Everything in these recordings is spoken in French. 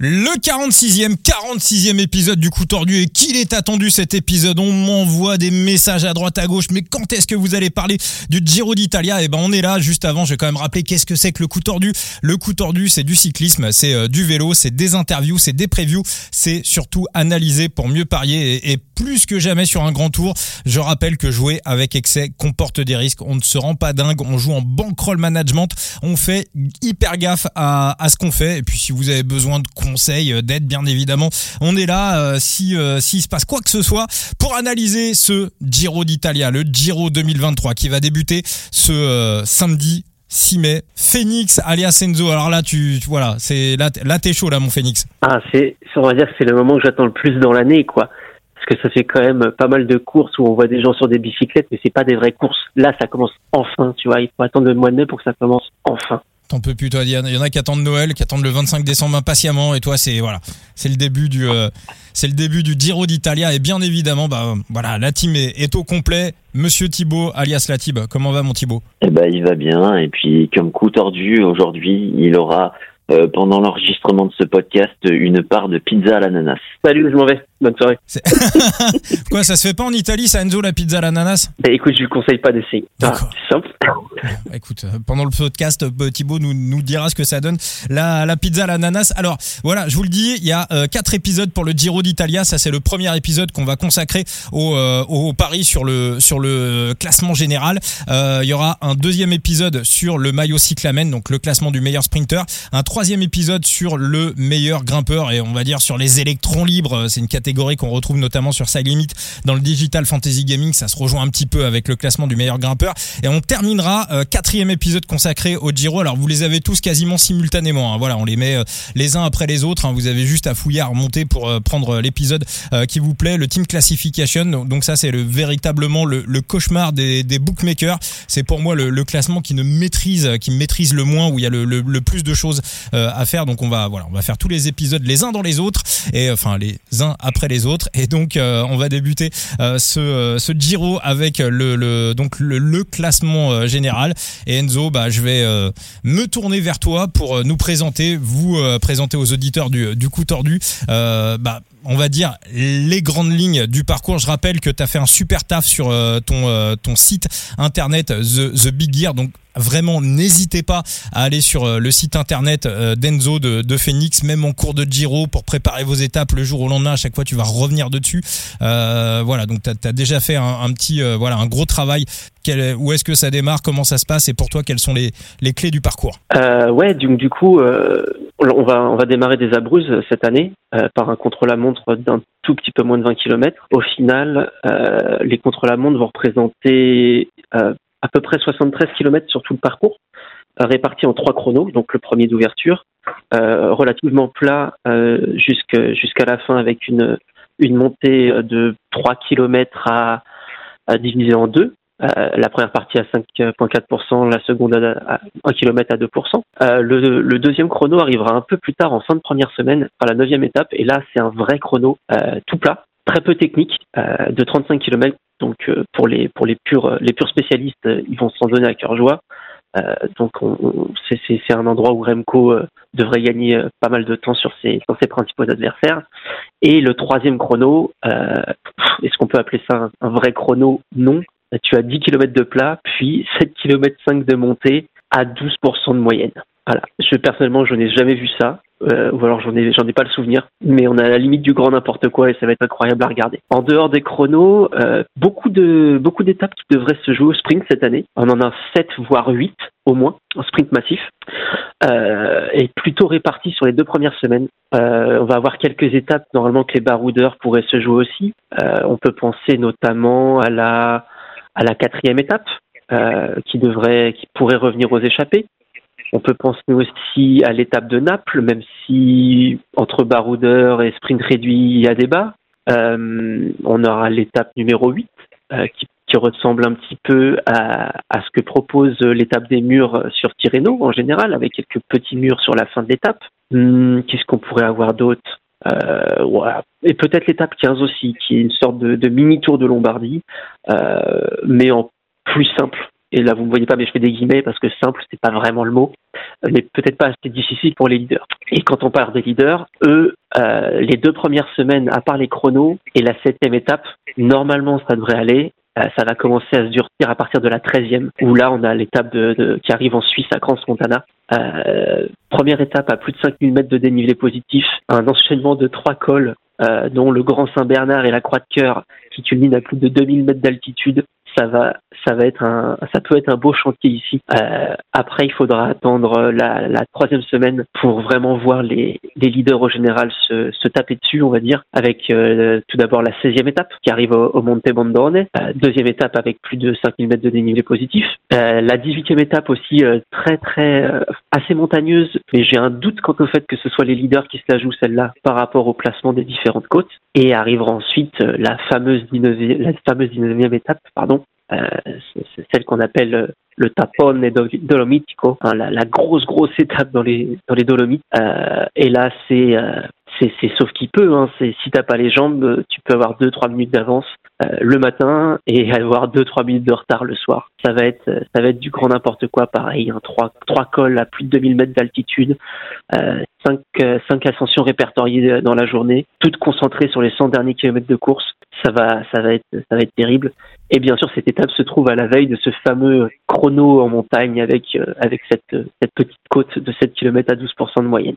Le 46e, 46e épisode du coup tordu et qu'il est attendu cet épisode. On m'envoie des messages à droite à gauche. Mais quand est-ce que vous allez parler du Giro d'Italia? Eh ben, on est là. Juste avant, je vais quand même rappeler qu'est-ce que c'est que le coup tordu. Le coup tordu, c'est du cyclisme, c'est euh, du vélo, c'est des interviews, c'est des previews, c'est surtout analyser pour mieux parier et, plus que jamais sur un grand tour. Je rappelle que jouer avec excès comporte des risques. On ne se rend pas dingue. On joue en bankroll management. On fait hyper gaffe à ce qu'on fait. Et puis, si vous avez besoin de conseils, euh, d'aide bien évidemment. On est là euh, si euh, s'il se passe quoi que ce soit pour analyser ce Giro d'Italia, le Giro 2023 qui va débuter ce samedi 6 mai. Phoenix alias Enzo. Alors là, tu, voilà, c'est là, là t'es chaud là, mon Phoenix. Ah, c'est, on va dire que c'est le moment que j'attends le plus dans l'année, quoi. Parce que ça fait quand même pas mal de courses où on voit des gens sur des bicyclettes, mais c'est pas des vraies courses. Là, ça commence enfin, tu vois. Il faut attendre le mois de mai pour que ça commence enfin. T'en peux plus, toi. Il y en a qui attendent Noël, qui attendent le 25 décembre impatiemment, et toi, c'est voilà, c'est le début du, euh, c'est le début du Giro d'Italia, et bien évidemment, bah voilà, la team est, au complet. Monsieur Thibaut, alias Latib, comment va mon Thibaut? Eh ben, il va bien, et puis comme coup tordu aujourd'hui, il aura euh, pendant l'enregistrement de ce podcast une part de pizza à l'ananas. Salut, je m'en vais. Bonne soirée. Quoi, ça se fait pas en Italie, ça, Enzo, la pizza à l'ananas? Bah, Écoute, je lui conseille pas d'essayer. Ah, c'est simple. écoute, euh, pendant le podcast, euh, Thibaut nous, nous dira ce que ça donne. La, la pizza à l'ananas. Alors, voilà, je vous le dis, il y a euh, quatre épisodes pour le Giro d'Italia. Ça, c'est le premier épisode qu'on va consacrer au, euh, au pari sur le, sur le classement général. Il y aura un deuxième épisode sur le maillot cyclamen, donc le classement du meilleur sprinter. Un troisième épisode sur le meilleur grimpeur et on va dire sur les électrons libres. C'est une catégorie qu'on retrouve notamment sur Side Limit dans le Digital Fantasy Gaming. Ça se rejoint un petit peu avec le classement du meilleur grimpeur. Et on terminera euh, quatrième épisode consacré au Giro. Alors vous les avez tous quasiment simultanément. Hein. Voilà, on les met euh, les uns après les autres. Hein. Vous avez juste à fouiller, à remonter pour euh, prendre l'épisode qui vous plaît. Le Team Classification. Donc ça c'est le véritablement le, le, cauchemar des, des bookmakers. C'est pour moi le, le, classement qui ne maîtrise, qui maîtrise le moins, où il y a le, le plus de choses à faire. Donc on va voilà, on va faire tous les épisodes les uns dans les autres et enfin les uns après les autres. Et donc, euh, on va débuter euh, ce, euh, ce Giro avec le, le donc le, classement général. Et Enzo, bah, je vais me tourner vers toi pour nous présenter, vous présenter aux auditeurs du, du coup tordu. bah, on va dire les grandes lignes du parcours. Je rappelle que tu as fait un super taf sur ton ton site internet The, Big Gear donc vraiment n'hésitez pas à aller sur euh, le site internet euh, d'Enzo de, Phoenix, même en cours de Giro pour préparer vos étapes le jour au lendemain. À chaque fois, tu vas revenir dessus. Euh, voilà, donc tu as, déjà fait un, petit, euh, voilà, un gros travail. Où est-ce que ça démarre Comment ça se passe Et pour toi, quelles sont les, clés du parcours euh, Ouais, donc du coup, on va on va démarrer des Abruzzes cette année par un contre-la-montre d'un tout petit peu moins de 20 km. Au final, les contre-la-montre vont représenter à peu près 73 km sur tout le parcours, euh, répartis en trois chronos. Donc le premier d'ouverture, euh, relativement plat euh, jusqu'à la fin avec une, une montée de 3 km à, à diviser en deux. Euh, la première partie à 5,4%, la seconde à, 1 km à 2%. Euh, le, le, deuxième chrono arrivera un peu plus tard en fin de première semaine, à la neuvième étape, et là c'est un vrai chrono euh, tout plat, très peu technique, de 35 km donc euh, pour les pour les purs les purs spécialistes, euh, ils vont s'en donner à cœur joie. Euh, donc c'est un endroit où Remco devrait gagner pas mal de temps sur ses, sur ses principaux adversaires. Et le troisième chrono, est-ce qu'on peut appeler ça un, vrai chrono? Non. Tu as 10 km de plat, puis 7 km 5 de montée à 12% de moyenne. Voilà. Je personnellement, je n'ai jamais vu ça. Euh, ou alors j'en ai j'en ai pas le souvenir, mais on est à la limite du grand n'importe quoi et ça va être incroyable à regarder. En dehors des chronos, euh, beaucoup de beaucoup d'étapes qui devraient se jouer au sprint cette année. On en a 7 voire 8 au moins en sprint massif euh, et plutôt répartis sur les deux premières semaines. Euh, on va avoir quelques étapes normalement que les baroudeurs pourraient se jouer aussi. Euh, on peut penser notamment à la à la quatrième étape euh, qui devrait qui pourrait revenir aux échappées. On peut penser aussi à l'étape de Naples, même si entre baroudeur et sprint réduit, il y a débat. Euh, on aura l'étape numéro 8, euh, qui, ressemble un petit peu à, à ce que propose l'étape des murs sur Tirreno en général, avec quelques petits murs sur la fin de l'étape. Hum, Qu'est-ce qu'on pourrait avoir d'autre? Euh, voilà. Et peut-être l'étape 15 aussi, qui est une sorte de, de mini tour de Lombardie, euh, mais en plus simple et là vous ne voyez pas mais je fais des guillemets parce que simple c'est pas vraiment le mot, mais peut-être pas assez difficile pour les leaders. Et quand on parle des leaders, eux, euh, les deux premières semaines, à part les chronos et la septième étape, normalement ça devrait aller. Euh, ça va commencer à se durcir à partir de la treizième, où là on a l'étape qui arrive en Suisse à Crans Montana. Euh, première étape à plus de 5000 mètres de dénivelé positif, un enchaînement de trois cols euh, dont le Grand Saint-Bernard et la Croix de Cœur, qui culminent à plus de 2000 mètres d'altitude. Ça va, ça va être un, ça peut être un beau chantier ici. Euh, après, il faudra attendre la, la, troisième semaine pour vraiment voir les, les leaders au général se, se taper dessus, on va dire, avec euh, tout d'abord la 16e étape qui arrive au, au Monte Bondone, euh, deuxième étape avec plus de 5000 mètres de dénivelé positif, euh, la 18e étape aussi très très assez montagneuse, mais j'ai un doute quant au fait que ce soit les leaders qui se la jouent celle-là par rapport au placement des différents de côte. Et arrivera ensuite euh, la fameuse 19e, la fameuse 19e étape, pardon, euh, celle qu'on appelle euh, le tapone dolomitico, hein, la, la, grosse grosse étape dans les dans les Dolomites. Euh, et là, c'est euh, c'est sauf qui peut. Hein, c'est si t'as pas les jambes, tu peux avoir deux trois minutes d'avance euh, le matin et avoir deux trois minutes de retard le soir. Ça va être ça va être du grand n'importe quoi. Pareil, hein, trois trois cols à plus de 2000 mètres d'altitude, euh, cinq cinq ascensions répertoriées dans la journée, toutes concentrées sur les 100 derniers kilomètres de course. Ça va ça va être ça va être terrible. Et bien sûr, cette étape se trouve à la veille de ce fameux chrono en montagne avec, euh, avec cette, cette petite côte de 7 km à 12% de moyenne.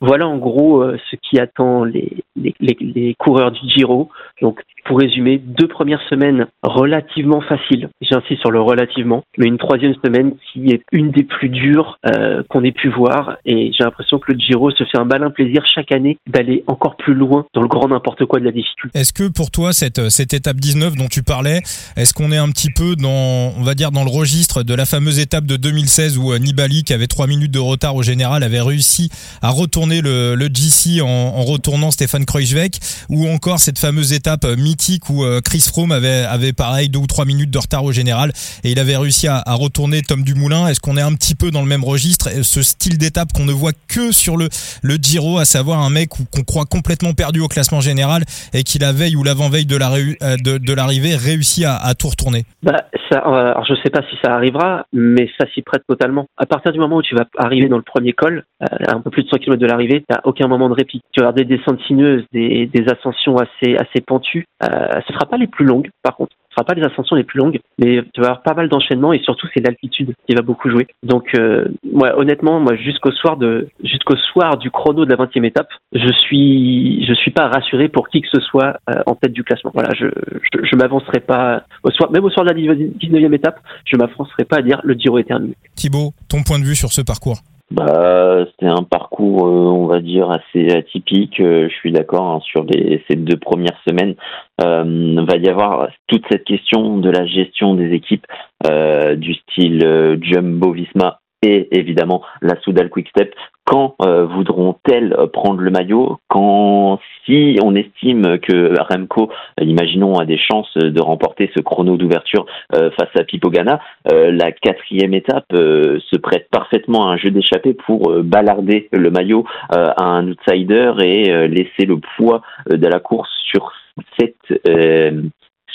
Voilà en gros euh, ce qui attend les, les, les, coureurs du Giro. Donc pour résumer, deux premières semaines relativement faciles, j'insiste sur le relativement, mais une troisième semaine qui est une des plus dures euh, qu'on ait pu voir. Et j'ai l'impression que le Giro se fait un malin plaisir chaque année d'aller encore plus loin dans le grand n'importe quoi de la difficulté. Est-ce que pour toi, cette, cette étape 19 dont tu parlais, est-ce qu'on est un petit peu dans, on va dire, dans le registre de la fameuse étape de 2016 où euh, Nibali, qui avait trois minutes de retard au général, avait réussi à retourner le, le GC en, en retournant Stéphane Kreuzweck, ou encore cette fameuse étape euh, mythique où euh, Chris Froome avait, avait pareil deux ou trois minutes de retard au général et il avait réussi à, à retourner Tom Dumoulin? Est-ce qu'on est un petit peu dans le même registre, ce style d'étape qu'on ne voit que sur le, le Giro, à savoir un mec qu'on croit complètement perdu au classement général et qui la veille ou l'avant-veille de de l'arrivée réussit à, à tout retourner bah, ça, alors je sais pas si ça arrivera, mais ça s'y prête totalement. À partir du moment où tu vas arriver dans le premier col, euh, un peu plus de 100 km de l'arrivée, tu aucun moment de répit. Tu vas avoir des descentes sinueuses, des, ascensions assez, assez pentues. Euh, ce sera pas les plus longues, par contre pas les ascensions les plus longues, mais tu vas avoir pas mal d'enchaînements et surtout c'est l'altitude qui va beaucoup jouer. Donc euh, ouais, honnêtement, moi jusqu'au soir de jusqu'au soir du chrono de la 20e étape, je suis je suis pas rassuré pour qui que ce soit euh, en tête du classement. Voilà, je je, je m'avancerai pas au soir même au soir de la 19e étape, je m'avancerai pas à dire le Giro est terminé. Thibaut, ton point de vue sur ce parcours? Bah, c'est un parcours, euh, on va dire, assez atypique. Euh, je suis d'accord hein, sur les, ces deux premières semaines. Euh, va y avoir toute cette question de la gestion des équipes euh, du style euh, Jumbo Visma et évidemment la Soudal Quickstep quand euh, voudront-elles prendre le maillot? Quand, si on estime que Remco, imaginons, a des chances de remporter ce chrono d'ouverture euh, face à Pipogana, euh, la quatrième étape se prête parfaitement à un jeu d'échappée pour balarder le maillot à un outsider et laisser le poids de la course sur cette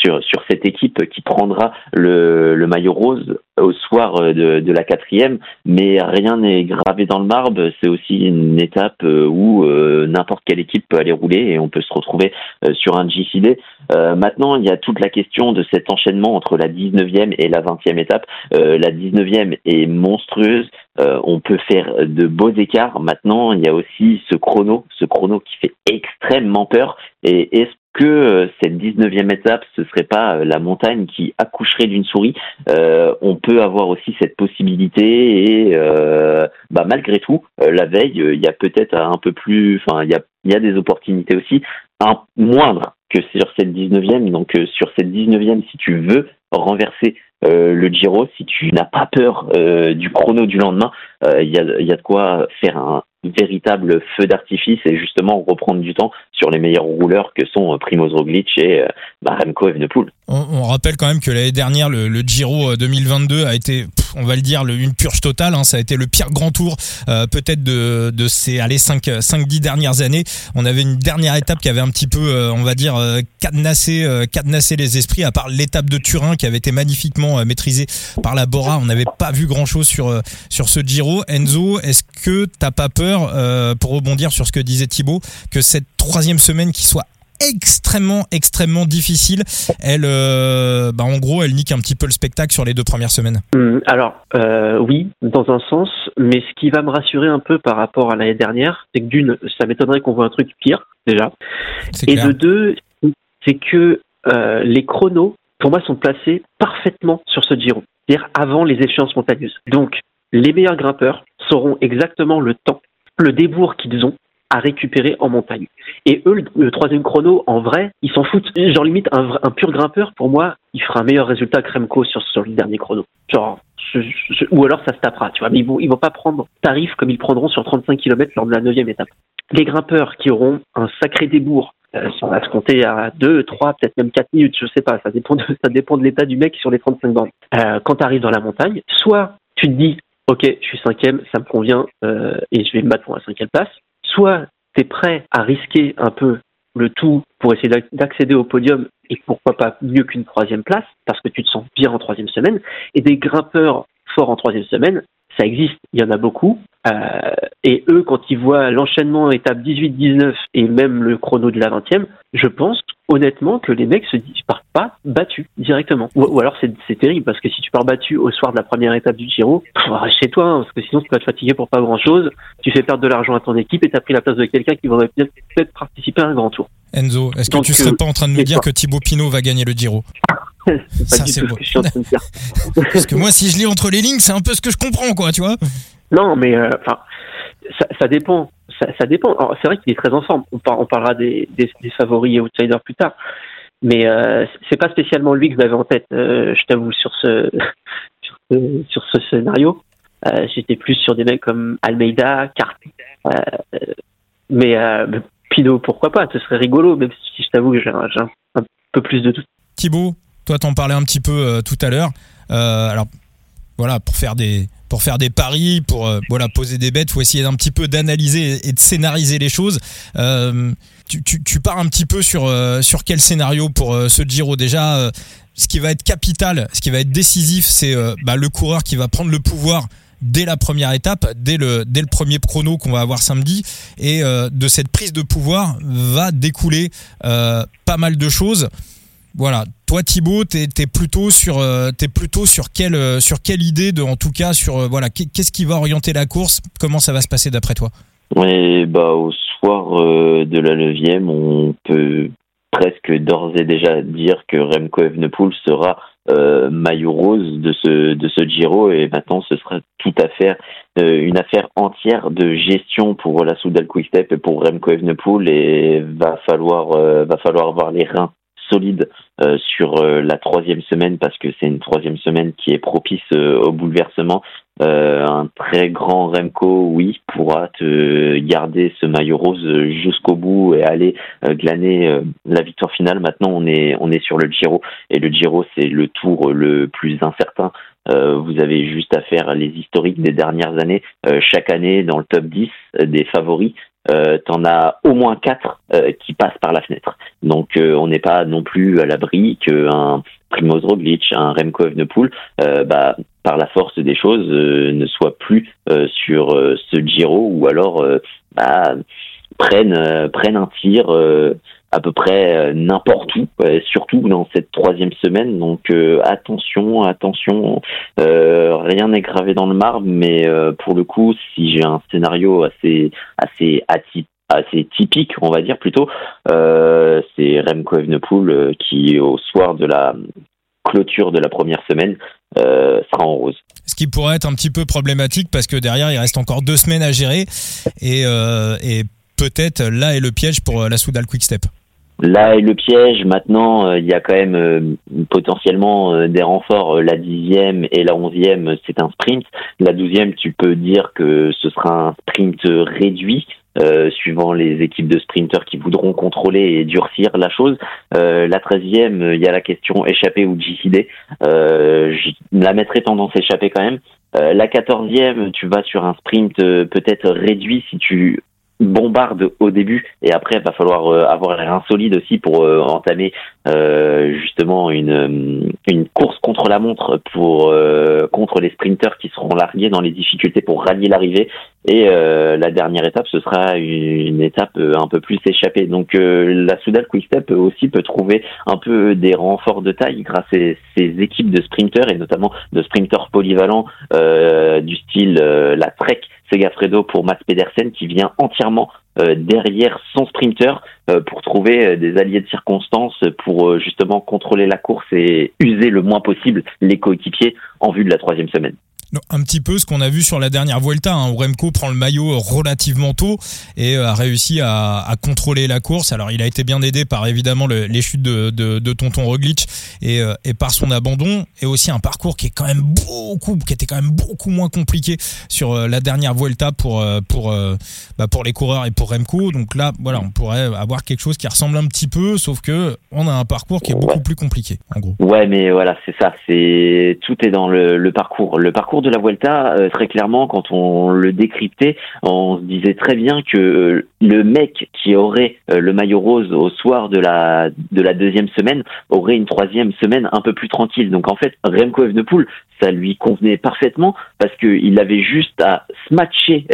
sur, sur cette équipe qui prendra le, le maillot rose au soir de, de la quatrième, mais rien n'est gravé dans le marbre. C'est aussi une étape euh, où euh, n'importe quelle équipe peut aller rouler et on peut se retrouver euh, sur un GCD. Euh, maintenant, il y a toute la question de cet enchaînement entre la 19e et la 20e étape. la 19e est monstrueuse. on peut faire de beaux écarts. Maintenant, il y a aussi ce chrono, ce chrono qui fait extrêmement peur. Et est-ce que euh, cette 19e étape, ce serait pas euh, la montagne qui accoucherait d'une souris. Euh, on peut avoir aussi cette possibilité et bah, malgré tout, la veille, il y a peut-être un peu plus, enfin il y a, des opportunités aussi, un moindre que sur cette 19e. Donc sur cette 19e, si tu veux renverser le Giro, si tu n'as pas peur du chrono du lendemain, il y, y a de quoi faire un, véritable feu d'artifice et justement reprendre du temps sur les meilleurs rouleurs que sont Primoz Roglic et bah, Remco Evenepoel. On, rappelle quand même que l'année dernière, le, Giro 2022 a été, on va le dire, une purge totale. Hein. ça a été le pire grand tour peut-être de, de ces allez, 5, 5 10 dernières années. On avait une dernière étape qui avait un petit peu, on va dire, cadenassé, cadenassé les esprits, à part l'étape de Turin qui avait été magnifiquement maîtrisée par la Bora. On n'avait pas vu grand-chose sur, sur ce Giro. Enzo, est-ce que t'as pas peur, pour rebondir sur ce que disait Thibaut, que cette troisième semaine qui soit extrêmement extrêmement difficile. Elle, euh, bah en gros, elle nique un petit peu le spectacle sur les deux premières semaines. Hum, alors euh, oui, dans un sens, mais ce qui va me rassurer un peu par rapport à l'année dernière, c'est que d'une, ça m'étonnerait qu'on voit un truc pire déjà, et de deux, c'est que euh, les chronos, pour moi, sont placés parfaitement sur ce Giro, c'est-à-dire avant les échéances montagneuses. Donc, les meilleurs grimpeurs sauront exactement le temps, le débours qu'ils ont à récupérer en montagne. Et eux, le, troisième chrono, en vrai, ils s'en foutent. Genre limite, un, pur grimpeur, pour moi, il fera un meilleur résultat que Remco sur, le dernier chrono. Genre, ou alors ça se tapera, tu vois. Mais ils vont, ils vont pas prendre tarif comme ils prendront sur 35 km lors de la neuvième étape. Les grimpeurs qui auront un sacré débours, euh, ça va se compter à 2, 3, peut-être même 4 minutes, je sais pas, ça dépend de, ça dépend de l'état du mec sur les 35 bornes. Euh, quand tu arrives dans la montagne, soit tu te dis, ok, je suis cinquième, ça me convient, euh, et je vais me battre pour la cinquième place, soit tu es prêt à risquer un peu le tout pour essayer d'accéder au podium et pourquoi pas mieux qu'une troisième place parce que tu te sens bien en troisième semaine et des grimpeurs forts en troisième semaine ça existe, il y en a beaucoup. Euh, et eux, quand ils voient l'enchaînement étape 18-19 et même le chrono de la 20e, je pense honnêtement que les mecs se disent, partent pas battus directement. Ou, alors c'est terrible parce que si tu pars battu au soir de la première étape du Giro, reste chez toi hein, parce que sinon tu vas te fatiguer pour pas grand chose. Tu fais perdre de l'argent à ton équipe et tu as pris la place de quelqu'un qui voudrait peut-être participer à un grand tour. Enzo, est-ce que tu serais euh, pas en train de me dire que Thibaut Pinot va gagner le Giro? Ça c'est beau. parce que moi si je lis entre les lignes, c'est un peu ce que je comprends quoi, tu vois. Non, mais euh, ça, ça, dépend. Ça, ça dépend. C'est vrai qu'il est très en forme. On, on parlera des, des, des, favoris et outsiders plus tard. Mais euh, c'est pas spécialement lui que j'avais en tête, euh, je t'avoue, sur ce, sur ce, sur ce scénario. Euh, J'étais plus sur des mecs comme Almeida, Carte. Euh, mais, mais Pino, pourquoi pas? Ce serait rigolo, même si je t'avoue que j'ai un, un, peu plus de tout. Thibaut, toi t'en parlais un petit peu tout à l'heure. alors voilà, pour faire des pour faire des paris, pour euh, voilà poser des bêtes, faut essayer d'un petit peu d'analyser et de scénariser les choses. Euh, tu, pars un petit peu sur euh, sur quel scénario pour ce Giro déjà. ce qui va être capital, ce qui va être décisif, c'est bah, le coureur qui va prendre le pouvoir dès la première étape, dès le, dès le premier chrono qu'on va avoir samedi. Et de cette prise de pouvoir va découler pas mal de choses. Voilà. Toi, Thibaut, t'es es plutôt sur, euh, euh, sur quelle idée de, en tout cas, sur euh, voilà, qu'est-ce qui va orienter la course? Comment ça va se passer d'après toi? Oui, bah au soir de la 9 on peut presque d'ores et déjà dire que Remco Evenepoel sera maillot rose de ce de ce Giro et maintenant ce sera tout à une affaire entière de gestion pour la Soudal Quickstep et pour Remco Evenepoel et va falloir va falloir avoir les reins solide euh, sur euh, la troisième semaine parce que c'est une troisième semaine qui est propice euh, au bouleversement. un très grand Remco, oui, pourra te garder ce maillot rose jusqu'au bout et aller glaner la victoire finale. Maintenant, on est on est sur le Giro et le Giro c'est le tour le plus incertain. vous avez juste à faire les historiques des dernières années. chaque année, dans le top 10 des favoris, euh, t'en as au moins quatre euh, qui passent par la fenêtre. Donc euh, on n'est pas non plus à l'abri qu'un Primoz Roglic, un Remco Evenepoel, euh, bah, par la force des choses, ne soit plus sur ce Giro ou alors bah, prennent prennent un tir à peu près euh, n'importe où, euh, surtout dans cette troisième semaine. Donc euh, attention, attention, rien n'est gravé dans le marbre, mais pour le coup, si j'ai un scénario assez assez assez typique, on va dire plutôt, c'est Remco Evenepoel qui, au soir de la clôture de la première semaine, sera en rose. Ce qui pourrait être un petit peu problématique parce que derrière, il reste encore deux semaines à gérer et, et peut-être là est le piège pour la Soudal Quickstep. Là est le piège. Maintenant, euh, il y a quand même euh, potentiellement euh, des renforts. La dixième et la onzième, c'est un sprint. La douzième, tu peux dire que ce sera un sprint réduit. suivant les équipes de sprinters qui voudront contrôler et durcir la chose. la treizième, il y a la question échappée ou JCD. la mettrais tendance échappée quand même. la quatorzième, tu vas sur un sprint peut-être réduit si tu bombarde au début. Et après il va falloir euh, avoir l'air insolide aussi pour euh, entamer euh, justement une, une course contre la montre pour contre les sprinters qui seront largués dans les difficultés pour rallier l'arrivée. Et la dernière étape ce sera une, étape un peu plus échappée. Donc la Soudal Quickstep aussi peut trouver un peu des renforts de taille grâce à ces équipes de sprinters et notamment de sprinters polyvalents du style la Trek Segafredo pour Mats Pedersen qui vient entièrement euh, derrière son sprinter euh, pour trouver euh, des alliés de circonstance pour justement contrôler la course et user le moins possible les coéquipiers en vue de la troisième semaine un petit peu ce qu'on a vu sur la dernière Vuelta, hein, où Remco prend le maillot relativement tôt et euh, a réussi à, à, contrôler la course. Alors il a été bien aidé par évidemment le, les chutes de, de, de Tonton Roglic et, euh, et, par son abandon et aussi un parcours qui est quand même beaucoup, qui était quand même beaucoup moins compliqué sur euh, la dernière Vuelta pour pour bah, pour les coureurs et pour Remco. Donc là, voilà, on pourrait avoir quelque chose qui ressemble un petit peu, sauf que on a un parcours qui est beaucoup plus compliqué, en gros. Ouais, mais voilà, c'est ça. C'est tout est dans le, le parcours. Le parcours de la Vuelta, euh, très clairement, quand on le décryptait, on disait très bien que euh, le mec qui aurait euh, le maillot rose au soir de la de la deuxième semaine aurait une troisième semaine un peu plus tranquille. Donc en fait, Remco Evenepoel, ça lui convenait parfaitement parce qu'il avait juste à smatcher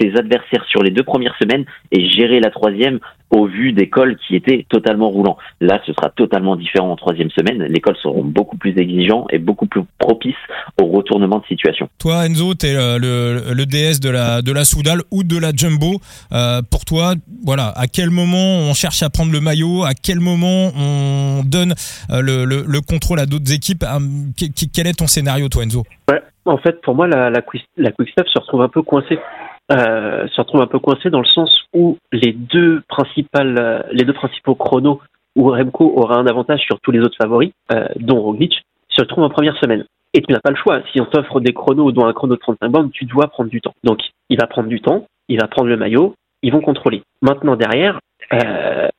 ses adversaires sur les deux premières semaines et gérer la troisième au vu des cols qui étaient totalement roulants. Là, ce sera totalement différent en troisième semaine. Les cols seront beaucoup plus exigeants et beaucoup plus propices au retournement de situation. Toi, Enzo, tu es le, le, DS de la, de la Soudal ou de la Jumbo. Euh, pour toi, voilà, à quel moment on cherche à prendre le maillot? À quel moment on donne euh, le, le, le contrôle à d'autres équipes? Euh, Quel est ton scénario, En fait, pour moi, la, la, se retrouve un peu coincée euh, se retrouve un peu coincé dans le sens où les deux principales, euh, les deux principaux chronos où Remco aura un avantage sur tous les autres favoris, euh, dont Roglic, se retrouvent en première semaine. Et tu n'as pas le choix. Si on t'offre des chronos, dont un chrono de 35 bornes, tu dois prendre du temps. Donc, il va prendre du temps, il va prendre le maillot, ils vont contrôler. Maintenant, derrière,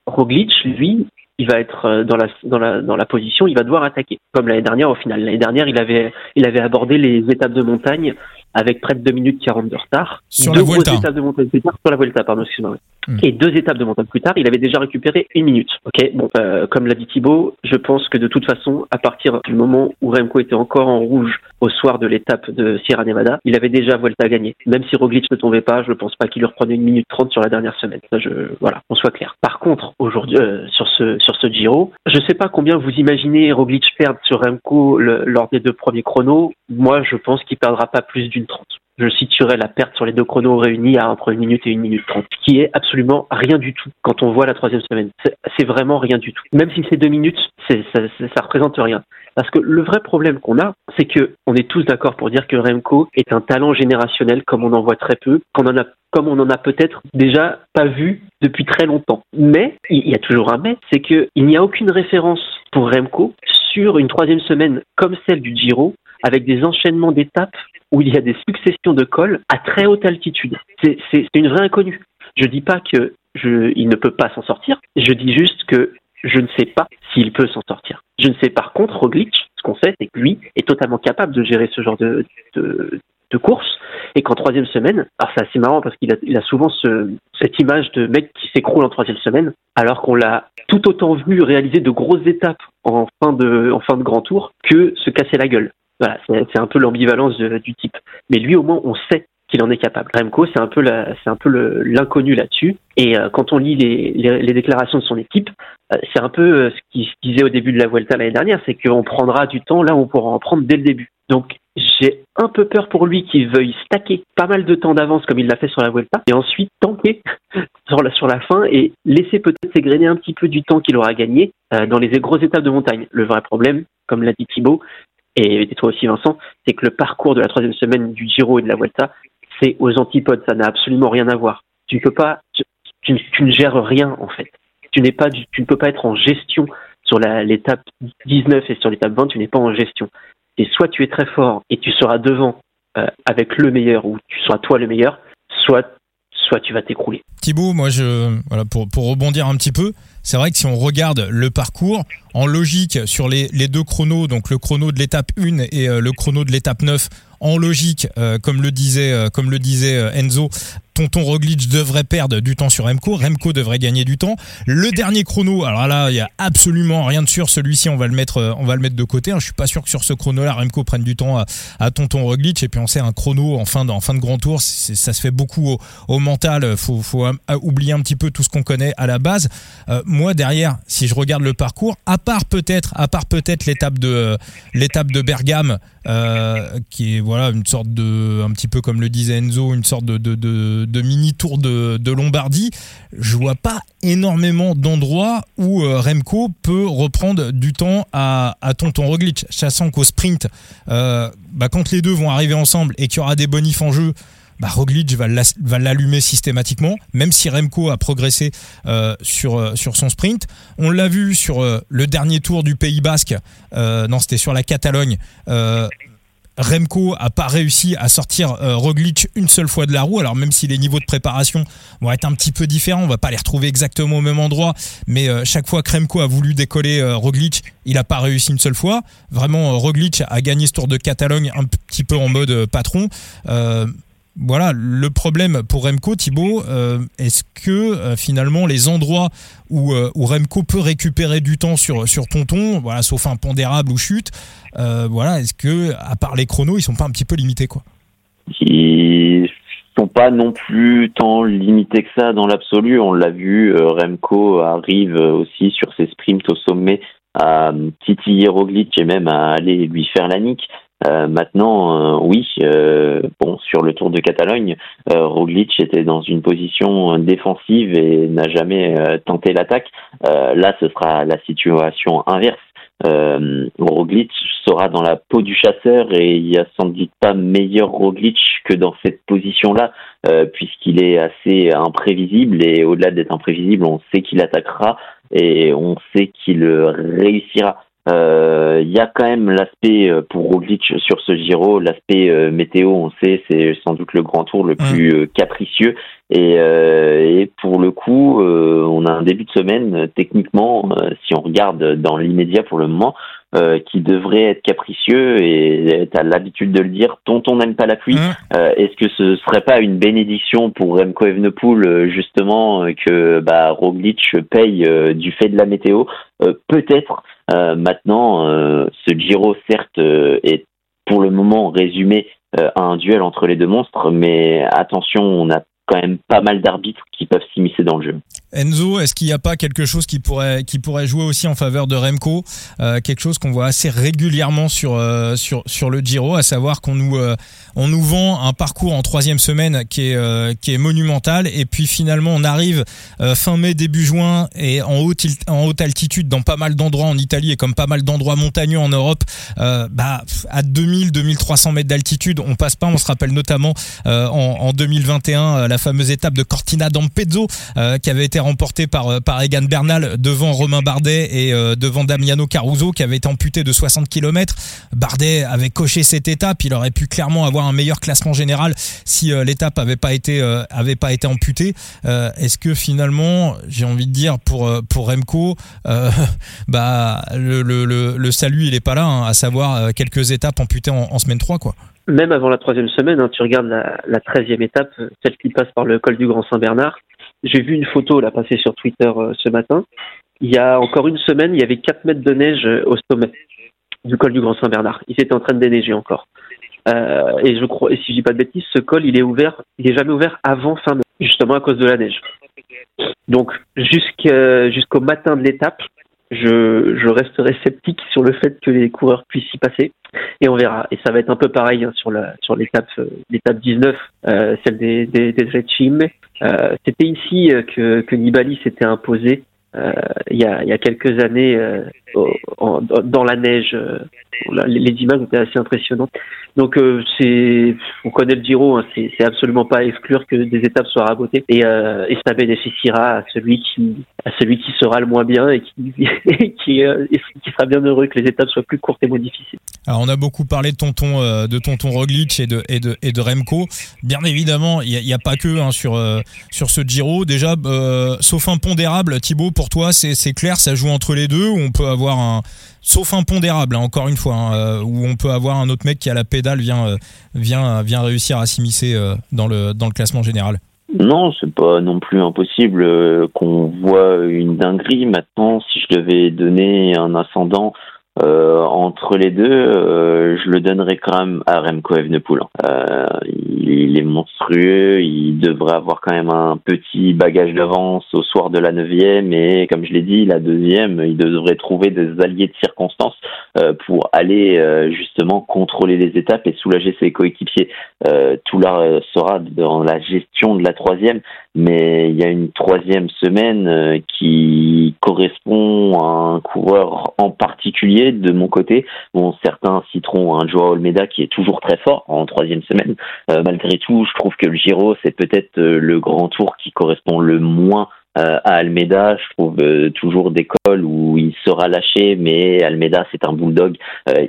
Roglic, lui, il va être euh, dans la, dans, la, dans la position, il va devoir attaquer. Comme l'année dernière, au final. L'année dernière, il avait, il avait abordé les étapes de montagne avec près de 2 minutes 40 de retard. Sur la Vuelta. étapes de montagne plus tard, sur la Vuelta, pardon, excuse-moi. Hmm. Et deux étapes de montagne plus tard, il avait déjà récupéré une minute. Ok, bon, euh, comme l'a dit Thibaut, je pense que de toute façon, à partir du moment où Remco était encore en rouge au soir de l'étape de Sierra Nevada, il avait déjà Vuelta gagné. Même si Roglic ne tombait pas, je ne pense pas qu'il lui reprenait une minute 30 sur la dernière semaine. Ça, je, voilà, on soit clair. Par contre, aujourd'hui, euh, sur ce sur ce Giro, je ne sais pas combien vous imaginez Roglic perdre sur Remco lors des deux premiers chronos. Moi, je pense qu'il perdra pas plus d'une 30 je situerais la perte sur les deux chronos réunis à entre une minute et une minute trente, qui est absolument rien du tout quand on voit la troisième semaine. C'est vraiment rien du tout. Même si c'est deux minutes, ça, ça représente rien. Parce que le vrai problème qu'on a, c'est que on est tous d'accord pour dire que Remco est un talent générationnel comme on en voit très peu, comme on en a peut-être déjà pas vu depuis très longtemps. Mais il y a toujours un mais, c'est qu'il n'y a aucune référence pour Remco sur une troisième semaine comme celle du Giro avec des enchaînements d'étapes où il y a des successions de cols à très haute altitude. C'est une vraie inconnue. Je ne dis pas que je, il ne peut pas s'en sortir, je dis juste que je ne sais pas s'il peut s'en sortir. Je ne sais par contre, Roglic, ce qu'on sait, c'est que lui est totalement capable de gérer ce genre de, de, course et qu'en troisième semaine, alors c'est assez marrant parce qu'il a, souvent ce, cette image de mec qui s'écroule en troisième semaine, alors qu'on l'a tout autant vu réaliser de grosses étapes en fin de grand tour que se casser la gueule. Voilà, c'est un peu l'ambivalence du type. Mais lui, au moins, on sait qu'il en est capable. Remco, c'est un peu c'est un peu l'inconnu là-dessus. Et euh, quand on lit les, déclarations de son équipe, euh, c'est un peu euh, ce qu'il disait au début de la Vuelta l'année dernière, c'est qu'on prendra du temps là où on pourra en prendre dès le début. Donc j'ai un peu peur pour lui qu'il veuille stacker pas mal de temps d'avance comme il l'a fait sur la Vuelta et ensuite tanker sur la, sur la fin et laisser peut-être s'égrener un petit peu du temps qu'il aura gagné dans les grosses étapes de montagne. Le vrai problème, comme l'a dit Thibaut, et, toi aussi Vincent, c'est que le parcours de la troisième semaine du Giro et de la Vuelta, c'est aux antipodes, ça n'a absolument rien à voir. Tu ne peux pas, tu, ne gères rien en fait. Tu n'es pas, tu ne peux pas être en gestion sur l'étape 19 et sur l'étape 20, tu n'es pas en gestion. Et soit tu es très fort et tu seras devant euh, avec le meilleur ou tu seras toi le meilleur, soit soit tu vas t'écrouler. Thibaut, moi je voilà pour pour rebondir un petit peu, c'est vrai que si on regarde le parcours en logique sur les, les deux chronos, donc le chrono de l'étape 1 et le chrono de l'étape 9, en logique, comme le disait comme le disait Enzo, Tonton Roglic devrait perdre du temps sur Remco, Remco devrait gagner du temps. Le dernier chrono, alors là, il y a absolument rien de sûr. Celui-ci, on va le mettre, euh, on va mettre de côté. Hein. Je suis pas sûr que sur ce chrono-là, Remco prenne du temps à, Tonton Roglic. Et puis on sait un chrono en fin de, grand tour, ça se fait beaucoup au, mental. Faut, faut oublier un petit peu tout ce qu'on connaît à la base. Euh, moi derrière, si je regarde le parcours, à part peut-être, à part peut-être l'étape de l'étape de Bergame, euh, qui est voilà une sorte de, un petit peu comme le disait Enzo, une sorte de de mini tour de, Lombardie, je vois pas énormément d'endroits où euh, Remco peut reprendre du temps à, Tonton Roglic, sachant qu'au sprint, euh, bah, quand les deux vont arriver ensemble et qu'il y aura des bonifs en jeu, bah Roglic va l'allumer systématiquement, même si Remco a progressé euh, sur son sprint. On l'a vu sur le dernier tour du Pays Basque. non, c'était sur la Catalogne. Remco a pas réussi à sortir euh, Roglic une seule fois de la roue. Alors même si les niveaux de préparation vont être un petit peu différents, on va pas les retrouver exactement au même endroit, mais euh, chaque fois que Remco a voulu décoller euh, Roglic, il a pas réussi une seule fois. Vraiment, Roglic a gagné ce Tour de Catalogne un petit peu en mode patron voilà, le problème pour Remco, Thibaut, euh, est-ce que euh, finalement les endroits où, euh, où, Remco peut récupérer du temps sur, sur Tonton, voilà, sauf un pondérable ou chute, voilà, est-ce que à part les chronos, ils sont pas un petit peu limités quoi? Ils sont pas non plus tant limités que ça dans l'absolu. On l'a vu, Remco arrive aussi sur ses sprints au sommet à titiller Roglic et même à aller lui faire la nique. Euh, maintenant, euh, oui, euh, bon, sur le Tour de Catalogne, Roglic était dans une position défensive et n'a jamais tenté l'attaque. là, ce sera la situation inverse. Roglic sera dans la peau du chasseur et il n'y a sans doute pas meilleur Roglic que dans cette position-là, puisqu'il est assez imprévisible et au-delà d'être imprévisible, on sait qu'il attaquera et on sait qu'il réussira. Il euh, y a quand même l'aspect euh, pour Roglic sur ce Giro, l'aspect euh, météo, on sait, c'est sans doute le grand tour le plus capricieux. Et, et, pour le coup, on a un début de semaine, techniquement, si on regarde dans l'immédiat pour le moment, qui devrait être capricieux et tu as l'habitude de le dire, tonton n'aime pas la pluie. Est-ce que ce serait pas une bénédiction pour Remco Evenepoel justement que bah, Roglic paye du fait de la météo? Peut-être. Euh, maintenant, euh, ce Giro, certes, euh, est pour le moment résumé à un duel entre les deux monstres, mais attention, on a quand même pas mal d'arbitres qui peuvent s'immiscer dans le jeu. Enzo, est-ce qu'il n'y a pas quelque chose qui pourrait qui pourrait jouer aussi en faveur de Remco, euh, quelque chose qu'on voit assez régulièrement sur euh, sur sur le Giro, à savoir qu'on nous euh, nous vend un parcours en troisième semaine qui est qui est monumental et puis finalement on arrive fin mai début juin et en haute en haute altitude dans pas mal d'endroits en Italie et comme pas mal d'endroits montagneux en Europe, bah à 2000 2300 mètres d'altitude on passe pas. On se rappelle notamment en, en 2021 la fameuse étape de Cortina d'Ampezzo qui avait été remporté par euh, par Egan Bernal devant Romain Bardet et euh, devant Damiano Caruso qui avait été amputé de 60 km. Bardet avait coché cette étape, il aurait pu clairement avoir un meilleur classement général si euh, l'étape avait pas été avait pas été amputée. Est-ce que finalement, j'ai envie de dire pour pour Remco, bah le, le, le, salut il est pas là, hein, à savoir quelques étapes amputées en, semaine 3 quoi même avant la troisième semaine, hein, tu regardes la, 13e étape, celle qui passe par le col du Grand Saint-Bernard, j'ai vu une photo là passer sur Twitter euh, ce matin. Il y a encore une semaine, il y avait 4 mètres de neige euh, au sommet du col du Grand Saint-Bernard. Il était en train de déneiger encore. Euh, et je crois, et si je dis pas de bêtises, ce col, il est ouvert, il est jamais ouvert avant fin mai, justement à cause de la neige. Donc jusqu'au matin de l'étape, je, je, resterai sceptique sur le fait que les coureurs puissent y passer et on verra. Et ça va être un peu pareil hein, sur la sur l'étape l'étape 19, euh, celle des des, des euh, C'était ici euh, que, que Nibali s'était imposé euh, il, y a, il y a quelques années euh, dans la neige. Euh, les, images étaient assez impressionnantes. Donc c'est, on connaît le Giro, hein, c'est absolument pas à exclure que des étapes soient rabotées et, et ça bénéficiera à celui qui à celui qui sera le moins bien et qui, qui, sera bien heureux que les étapes soient plus courtes et moins difficiles. Alors on a beaucoup parlé de tonton de tonton Roglic et de et de et de Remco. Bien évidemment, il n'y a, pas que hein, sur sur ce Giro. Déjà, sauf impondérable, Thibaut, pour toi, c'est clair, ça joue entre les deux. On peut un sauf impondérable, hein, encore une fois, hein, euh, où on peut avoir un autre mec qui à la pédale vient, euh, vient, vient réussir à s'immiscer euh, dans, le, dans le classement général. Non, c'est pas non plus impossible qu'on voit une dinguerie. Maintenant, si je devais donner un ascendant euh, entre les deux, euh, je le donnerais quand même à Remco Evenepoel. Euh, il, est monstrueux, il devrait avoir quand même un petit bagage d'avance au soir de la neuvième et comme je l'ai dit, la deuxième, il devrait trouver des alliés de circonstance euh, pour aller euh, justement contrôler les étapes et soulager ses coéquipiers. tout là sera dans la gestion de la troisième, mais il y a une troisième semaine qui correspond à un coureur en particulier de mon côté. Bon, certains citeront un Joao Almeida qui est toujours très fort en troisième semaine. Euh, malgré tout, je trouve que le Giro, c'est peut-être euh, le grand tour qui correspond le moins euh, à Almeida, je trouve toujours des où il sera lâché, mais Almeida c'est un bulldog,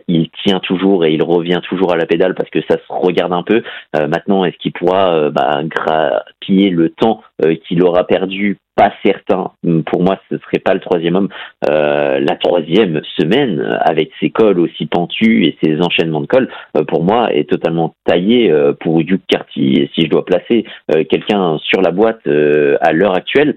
il tient toujours et il revient toujours à la pédale parce que ça se regarde un peu. maintenant, est-ce qu'il pourra bah, grappiller le temps qu'il aura perdu? Pas certain. Pour moi, ce serait pas le troisième homme. Euh, la troisième semaine, avec ses cols aussi pentus et ses enchaînements de cols, euh, pour moi, est totalement taillé euh, pour Hugh Carty. Si je dois placer quelqu'un sur la boîte à l'heure actuelle,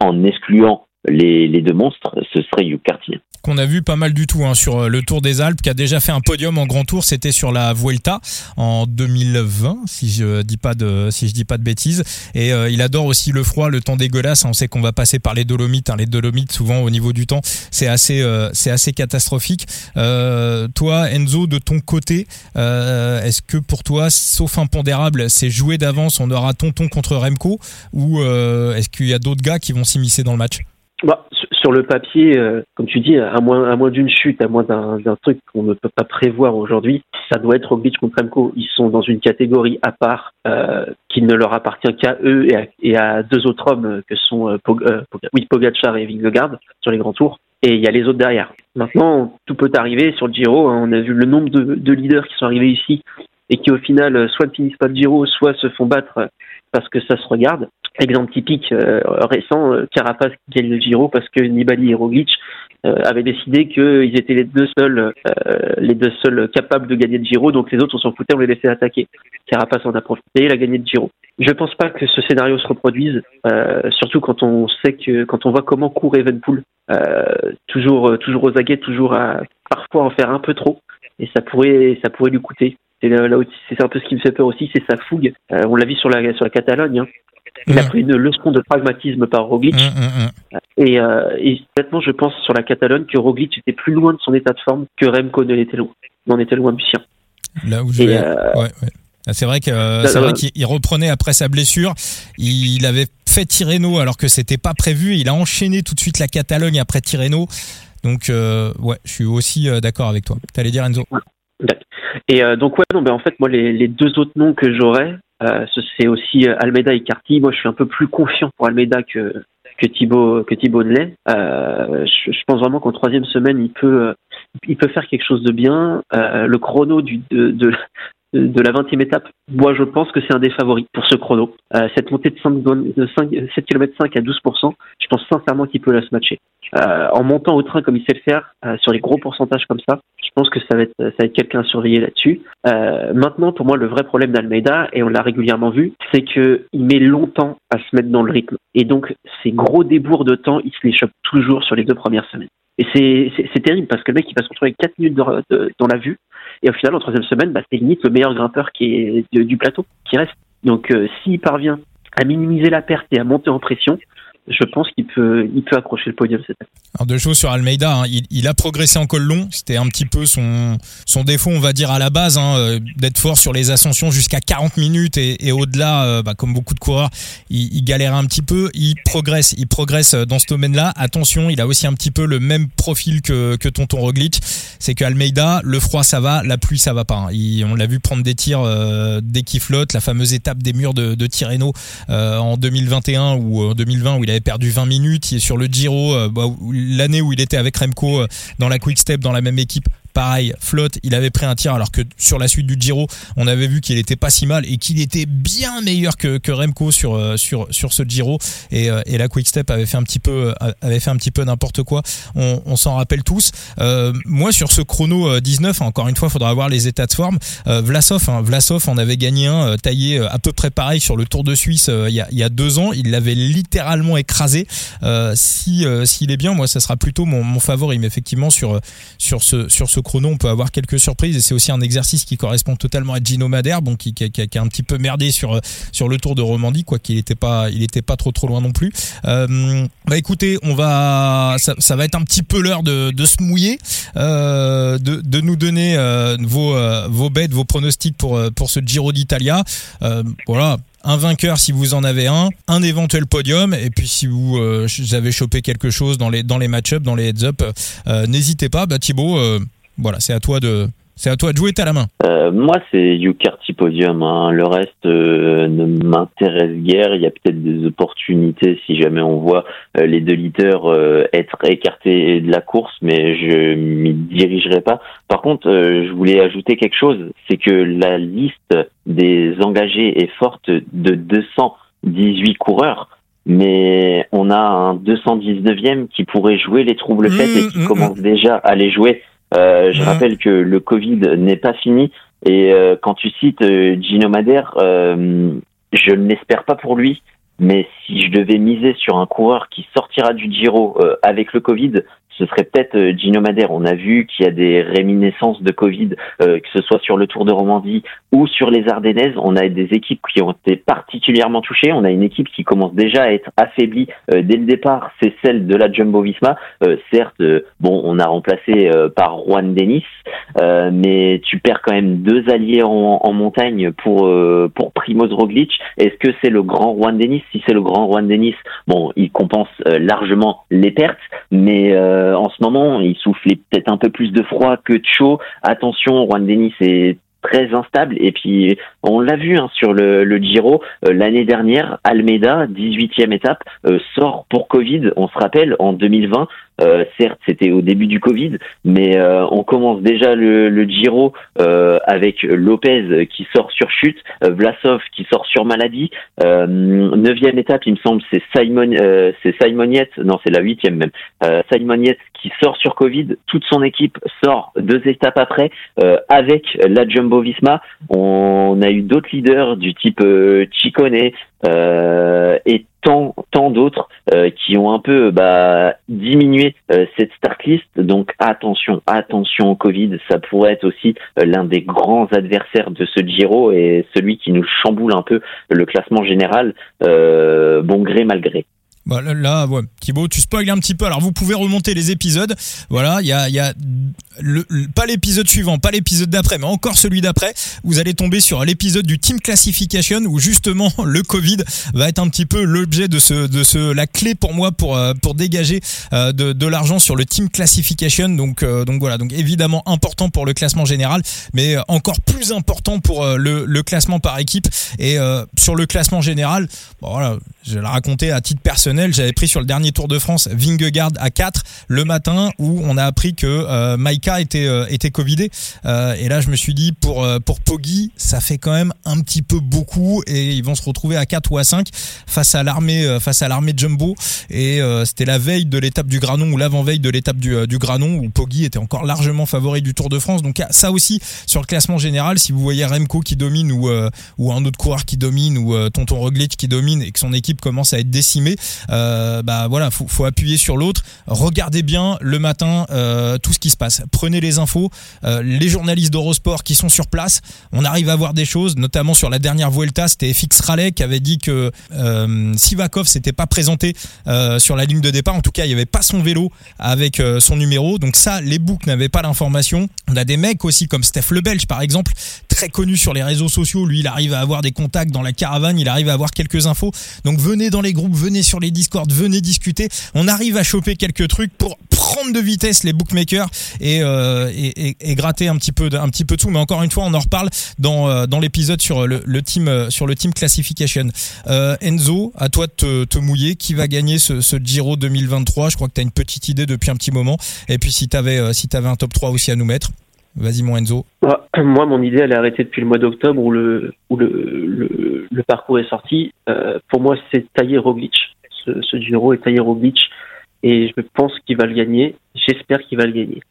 en excluant les, les, deux monstres, ce serait Hugh Carty qu'on a vu pas mal du tout hein, sur euh, le Tour des Alpes, qui a déjà fait un podium en Grand Tour. C'était sur la Vuelta en 2020, si je dis pas de si je dis pas de bêtises. Et euh, il adore aussi le froid, le temps dégueulasse. On sait qu'on va passer par les Dolomites. Hein. Les Dolomites, souvent au niveau du temps, c'est assez euh, c'est assez catastrophique. toi, Enzo, de ton côté, est-ce que pour toi, sauf impondérable, c'est joué d'avance, on aura Tonton contre Remco, ou est-ce qu'il y a d'autres gars qui vont s'immiscer dans le match? Bah, sur le papier, euh, comme tu dis, à moins, d'une chute, à moins d'un truc qu'on ne peut pas prévoir aujourd'hui, ça doit être Roglic contre Remco. Ils sont dans une catégorie à part euh, qui ne leur appartient qu'à eux et à, deux autres hommes que sont euh, euh Pogacar et Vingegaard sur les grands tours. Et il y a les autres derrière. Maintenant, tout peut arriver sur le Giro. Hein. On a vu le nombre de, de leaders qui sont arrivés ici et qui au final soit ne finissent pas le Giro, soit se font battre parce que ça se regarde. Exemple typique euh, récent, euh, Carapace qui gagne le Giro parce que Nibali et Roglic euh, avaient décidé qu'ils étaient les deux seuls, les deux seuls capables de gagner le Giro, donc les autres on s'en foutait, on les laissait attaquer. Carapace en a profité, il a gagné le Giro. Je pense pas que ce scénario se reproduise, surtout quand on sait que quand on voit comment court Evenpool, toujours toujours aux aguets, toujours à parfois en faire un peu trop, et ça pourrait ça pourrait lui coûter. C'est là, c'est un peu ce qui me fait peur aussi, c'est sa fougue. on l'a vu sur la sur la Catalogne. Hein. Il a pris une leçon de pragmatisme par Roglic. Mm, mm, mm. Et, euh, et honnêtement, je pense sur la Catalogne que Roglic était plus loin de son état de forme que Remco ne l'était loin. On était loin du sien. Là où je euh, ouais, ouais. Ah, c'est vrai que c'est vrai qu'il reprenait après sa blessure. Il avait fait Tirreno alors que c'était pas prévu. Il a enchaîné tout de suite la Catalogne après Tirreno. Donc euh, ouais, je suis aussi euh, d'accord avec toi. T'allais dire Enzo? Et euh, donc ouais, non, ben en fait moi les, les deux autres noms que j'aurais, euh, c'est aussi euh, Almeida et Carty. Moi, je suis un peu plus confiant pour Almeida que que Thibaut que Thibaut l'est. Euh, je, je, pense vraiment qu'en troisième semaine, il peut il peut faire quelque chose de bien. Euh, le chrono du de, de, de la 20e étape, moi je pense que c'est un des favoris pour ce chrono. Euh, cette montée de, 5, de 5, 7 km 5 à 12%, je pense sincèrement qu'il peut la se matcher. Euh, en montant au train comme il sait le faire, euh, sur les gros pourcentages comme ça, je pense que ça va être, ça va être quelqu'un à surveiller là-dessus. Euh, maintenant, pour moi, le vrai problème d'Almeida, et on l'a régulièrement vu, c'est qu'il met longtemps à se mettre dans le rythme. Et donc, ces gros débours de temps, il se les chope toujours sur les deux premières semaines. Et c'est terrible parce que le mec, il va se retrouver 4 minutes dans la vue. Et au final, en troisième semaine, bah, c'est limite le meilleur grimpeur qui est du plateau qui reste. Donc, euh, s'il parvient à minimiser la perte et à monter en pression, je pense qu'il peut, il peut accrocher le podium cette année. Deux choses sur Almeida, hein. il, il, a progressé en col long, c'était un petit peu son, son défaut, on va dire à la base, hein, euh, d'être fort sur les ascensions jusqu'à 40 minutes et, et au-delà, euh, bah, comme beaucoup de coureurs, il, il galère un petit peu. Il progresse, il progresse dans ce domaine-là. Attention, il a aussi un petit peu le même profil que, que Tonton Roglic, c'est que Almeida, le froid ça va, la pluie ça va pas. Hein. Il, on l'a vu prendre des tirs euh, dès qu'il flotte, la fameuse étape des murs de, de Tirreno en 2021 ou en 2020 où il a avait perdu 20 minutes. sur le Giro, bah, l'année où il était avec Remco dans la Quick Step, dans la même équipe, pareil, flotte, il avait pris un tir alors que sur la suite du Giro, on avait vu qu'il était pas si mal et qu'il était bien meilleur que, que Remco sur euh, sur sur ce Giro et, euh, et la Quick Step avait fait un petit peu euh, avait fait un petit peu n'importe quoi. On, s'en rappelle tous. moi sur ce chrono 19, encore une fois, faudra voir les états de forme. Vlasov, hein, Vlasov en avait gagné un taillé à peu près pareil sur le Tour de Suisse il y a il y a deux ans. Il l'avait littéralement écrasé. si s'il est bien, moi ça sera plutôt mon, mon favori, mais effectivement sur sur ce sur ce chrono, on peut avoir quelques surprises et c'est aussi un exercice qui correspond totalement à Gino Madère, bon, qui, qui, qui, a un petit peu merdé sur sur le Tour de Romandie, quoi qu'il était pas, pas trop trop loin non plus. Euh, bah écoutez, on va, ça, va être un petit peu l'heure de, de se mouiller, euh, de, de nous donner euh, vos vos bêtes, vos pronostics pour pour ce Giro d'Italia. Voilà, un vainqueur si vous en avez un, un éventuel podium, et puis si vous, avez chopé quelque chose dans les dans les match-up, dans les heads-up, n'hésitez pas. Bah Thibaut, voilà, c'est à toi de, c'est à toi de jouer, t'as la main. Euh, moi, c'est Yukarty Podium. Hein. Le reste euh, ne m'intéresse guère. Il y a peut-être des opportunités si jamais on voit euh, les deux leaders être écartés de la course, mais je m'y dirigerai pas. Par contre, je voulais ajouter quelque chose. C'est que la liste des engagés est forte de 218 coureurs mais on a un 219e qui pourrait jouer les troubles faits et qui mmh, mmh, commence mmh. déjà à les jouer. Euh, je rappelle que le Covid n'est pas fini et euh, quand tu cites euh, Gino Madère, je ne l'espère pas pour lui, mais si je devais miser sur un coureur qui sortira du Giro avec le Covid, ce serait peut-être euh, Gino Madère. On a vu qu'il y a des réminiscences de Covid, euh, que ce soit sur le Tour de Romandie ou sur les Ardennaises. On a des équipes qui ont été particulièrement touchées. On a une équipe qui commence déjà à être affaiblie euh, dès le départ. C'est celle de la Jumbo-Visma. certes, bon, on a remplacé par Juan Denis, mais tu perds quand même deux alliés en, montagne pour pour Primoz Roglic. Est-ce que c'est le grand Juan Denis? Si c'est le grand Juan Denis, bon, il compense largement les pertes, mais en ce moment, il soufflait peut-être un peu plus de froid que de chaud. Attention, Juan Denis est très instable et puis on l'a vu hein, sur le, le Giro euh, l'année dernière Almeida 18e étape euh, sort pour Covid on se rappelle en 2020 euh, certes, c'était au début du Covid, mais euh, on commence déjà le, Giro euh, avec Lopez qui sort sur chute, Vlasov qui sort sur maladie. neuvième étape, il me semble, c'est Simon, c'est non, c'est la huitième même. Simoniette qui sort sur Covid, toute son équipe sort deux étapes après avec la Jumbo Visma. On a eu d'autres leaders du type Chicone et tant, d'autres euh, qui ont un peu bah, diminué euh, cette start list. Donc attention, attention au Covid, ça pourrait être aussi euh, l'un des grands adversaires de ce Giro et celui qui nous chamboule un peu le classement général, bon gré mal gré. Bah là. Thibaut, tu spoil un petit peu. Alors vous pouvez remonter les épisodes. Voilà, il y a, y a pas l'épisode suivant, pas l'épisode d'après, mais encore celui d'après. Vous allez tomber sur l'épisode du Team Classification où justement le Covid va être un petit peu l'objet de ce, de ce, la clé pour moi pour euh, pour dégager euh, de, l'argent sur le Team Classification. Donc euh, donc voilà, donc évidemment important pour le classement général, mais encore plus important pour le, classement par équipe et sur le classement général. Bon, voilà, je vais le raconter à titre personnel j'avais pris sur le dernier Tour de France Vingegaard à 4 le matin où on a appris que euh, Maika était euh, était covidé euh, et là je me suis dit pour euh, pour Poggi ça fait quand même un petit peu beaucoup et ils vont se retrouver à 4 ou à 5 face à l'armée face à l'armée Jumbo. Et c'était la veille de l'étape du Granon ou l'avant-veille de l'étape du, du Granon où Poggi était encore largement favori du Tour de France. Donc ça aussi sur le classement général. Si vous voyez Remco qui domine ou ou un autre coureur qui domine ou Tonton Roglic qui domine et que son équipe commence à être décimée euh, bah voilà, faut, appuyer sur l'autre. Regardez bien le matin euh, tout ce qui se passe. Prenez les infos. Euh, les journalistes d'Eurosport qui sont sur place, on arrive à voir des choses, notamment sur la dernière Vuelta, c'était FX Raleigh qui avait dit que euh, Sivakov s'était pas présenté euh, sur la ligne de départ. En tout cas, il y avait pas son vélo avec euh, son numéro. Donc ça, les books n'avaient pas l'information. On a des mecs aussi comme Steph Le Belge par exemple, très connu sur les réseaux sociaux. Lui, il arrive à avoir des contacts dans la caravane, il arrive à avoir quelques infos. Donc venez dans les groupes, venez sur les Discord, venez discuter. On arrive à choper quelques trucs pour prendre de vitesse les bookmakers et, euh, et, gratter un petit peu, un petit peu tout. Mais encore une fois, on en reparle dans euh, dans l'épisode sur le, le, team euh, sur le team classification. Euh, Enzo, à toi de te, mouiller. Qui va gagner ce, Giro 2023 Je crois que tu as une petite idée depuis un petit moment. Et puis si tu avais si avais un top 3 aussi à nous mettre. Vas-y, mon Enzo. Moi, mon idée, elle est arrêtée depuis le mois d'octobre où le, où le, parcours est sorti. Euh, pour moi, c'est taillé Roglic. Ce, ce est taillé Roglic et je pense qu'il va le gagner. J'espère qu'il va le gagner.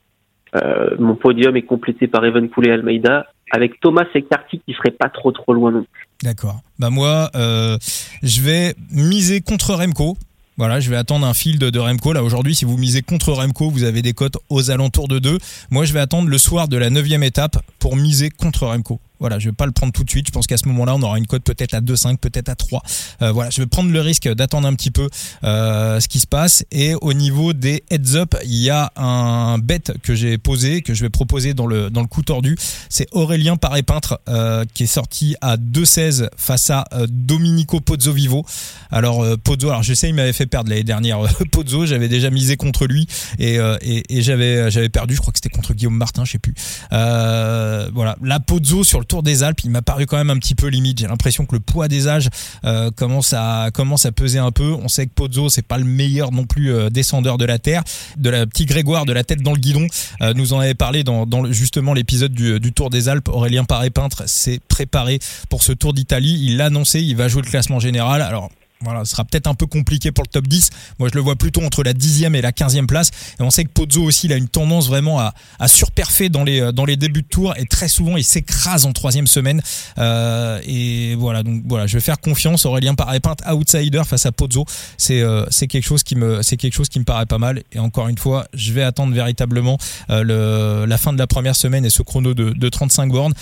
Euh, mon podium est complété par Evenpool et Almeida avec Thomas et qui serait pas trop loin non. D'accord. Bah moi, euh, je vais miser contre Remco. Voilà, je vais attendre un field de Remco. Là, aujourd'hui, si vous misez contre Remco, vous avez des cotes aux alentours de 2. Moi, je vais attendre le soir de la neuvième étape pour miser contre Remco. Voilà, je vais pas le prendre tout de suite. Je pense qu'à ce moment-là, on aura une cote peut-être à 2,5, peut-être à 3. Euh, voilà, je vais prendre le risque d'attendre un petit peu euh, ce qui se passe. Et au niveau des heads up, il y a un bet que j'ai posé, que je vais proposer dans le dans le coup tordu. C'est Aurélien Paré Peintre euh, qui est sorti à 2,16 face à euh, Domenico Pozzo Vivo. Alors euh, Pozzo, alors je sais, il m'avait fait perdre l'année dernière. Pozzo, j'avais déjà misé contre lui et et, et j'avais j'avais perdu. Je crois que c'était contre Guillaume Martin, je sais plus. voilà, la Pozzo sur le Tour des Alpes, il m'a paru quand même un petit peu limite. J'ai l'impression que le poids des âges euh, commence à commence à peser un peu. On sait que Pozzo c'est pas le meilleur non plus euh, descendeur de la terre, de la petite Grégoire de la tête dans le guidon. Euh, nous en avait parlé dans, dans justement l'épisode du, du, Tour des Alpes. Aurélien Paré-Peintre s'est préparé pour ce Tour d'Italie. Il l'a annoncé, il va jouer le classement général. Alors voilà, ce sera peut-être un peu compliqué pour le top 10. Moi, je le vois plutôt entre la 10e et la 15e place. Et on sait que Pozzo aussi, il a une tendance vraiment à, à surperfer dans les, dans les débuts de tour. Et très souvent, il s'écrase en troisième semaine. Euh, et voilà, donc voilà, je vais faire confiance. Aurélien Paré-Pinte, outsider face à Pozzo. C'est euh, quelque chose qui me quelque chose qui me paraît pas mal. Et encore une fois, je vais attendre véritablement euh, le, la fin de la première semaine et ce chrono de, de 35 bornes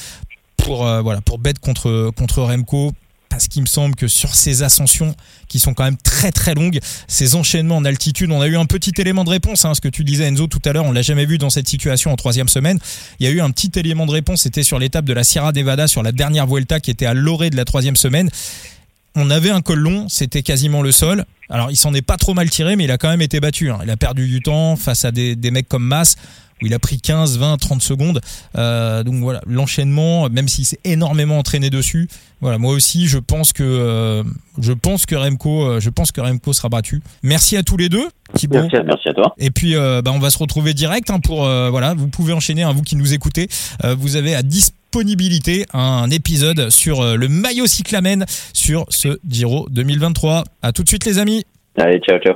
pour euh, voilà pour bet contre contre Remco parce qu'il me semble que sur ces ascensions qui sont quand même très très longues, ces enchaînements en altitude, on a eu un petit élément de réponse. Hein, ce que tu disais Enzo tout à l'heure, on l'a jamais vu dans cette situation en troisième semaine. Il y a eu un petit élément de réponse, c'était sur l'étape de la Sierra Nevada sur la dernière Vuelta qui était à l'orée de la troisième semaine. On avait un col long, c'était quasiment le sol. Alors il s'en est pas trop mal tiré, mais il a quand même été battu. Hein. Il a perdu du temps face à des, des mecs comme Mass où il a pris 15, 20, 30 secondes. Euh, donc voilà, l'enchaînement, même s'il s'est énormément entraîné dessus, voilà, moi aussi, je pense que euh, je pense que Remco, euh, je pense que Remco sera battu. Merci à tous les deux. Thibaut. Merci, à, merci à toi. Et puis, euh, bah, on va se retrouver direct hein, pour voilà. Vous pouvez enchaîner, hein, vous qui nous écoutez. vous avez à disponibilité un épisode sur le maillot cyclamen sur ce Giro 2023. À tout de suite, les amis. Allez, ciao, ciao.